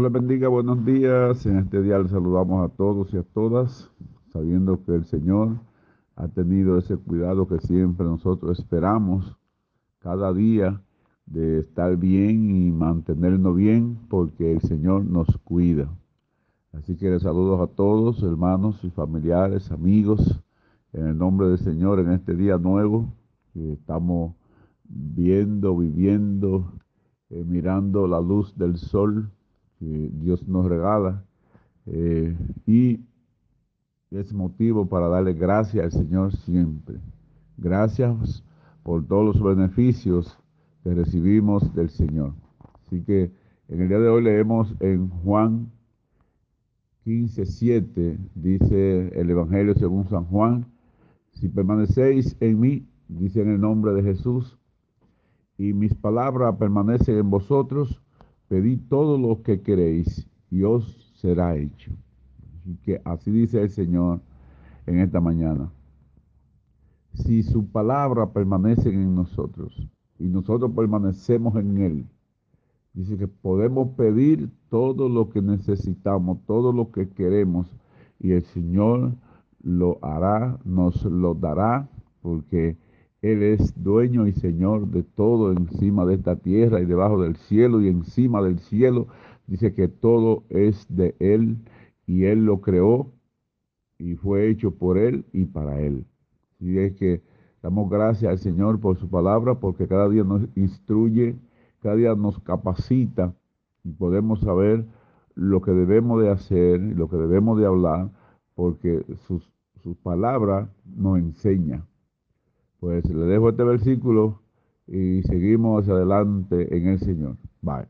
Dios bendiga, buenos días. En este día les saludamos a todos y a todas, sabiendo que el Señor ha tenido ese cuidado que siempre nosotros esperamos cada día de estar bien y mantenernos bien, porque el Señor nos cuida. Así que les saludo a todos, hermanos y familiares, amigos, en el nombre del Señor en este día nuevo que estamos viendo, viviendo, eh, mirando la luz del sol Dios nos regala. Eh, y es motivo para darle gracias al Señor siempre. Gracias por todos los beneficios que recibimos del Señor. Así que en el día de hoy leemos en Juan 15, 7, dice el Evangelio según San Juan, si permanecéis en mí, dice en el nombre de Jesús, y mis palabras permanecen en vosotros, pedid todo lo que queréis y os será hecho. Así que así dice el Señor en esta mañana. Si su palabra permanece en nosotros y nosotros permanecemos en Él, dice que podemos pedir todo lo que necesitamos, todo lo que queremos y el Señor lo hará, nos lo dará, porque Él es dueño y Señor de todo encima de esta tierra y debajo del cielo y encima del cielo. Dice que todo es de Él y Él lo creó y fue hecho por Él y para Él. Y es que damos gracias al Señor por su palabra, porque cada día nos instruye, cada día nos capacita y podemos saber lo que debemos de hacer, lo que debemos de hablar, porque sus su palabra nos enseña. Pues le dejo este versículo y seguimos adelante en el Señor. Bye.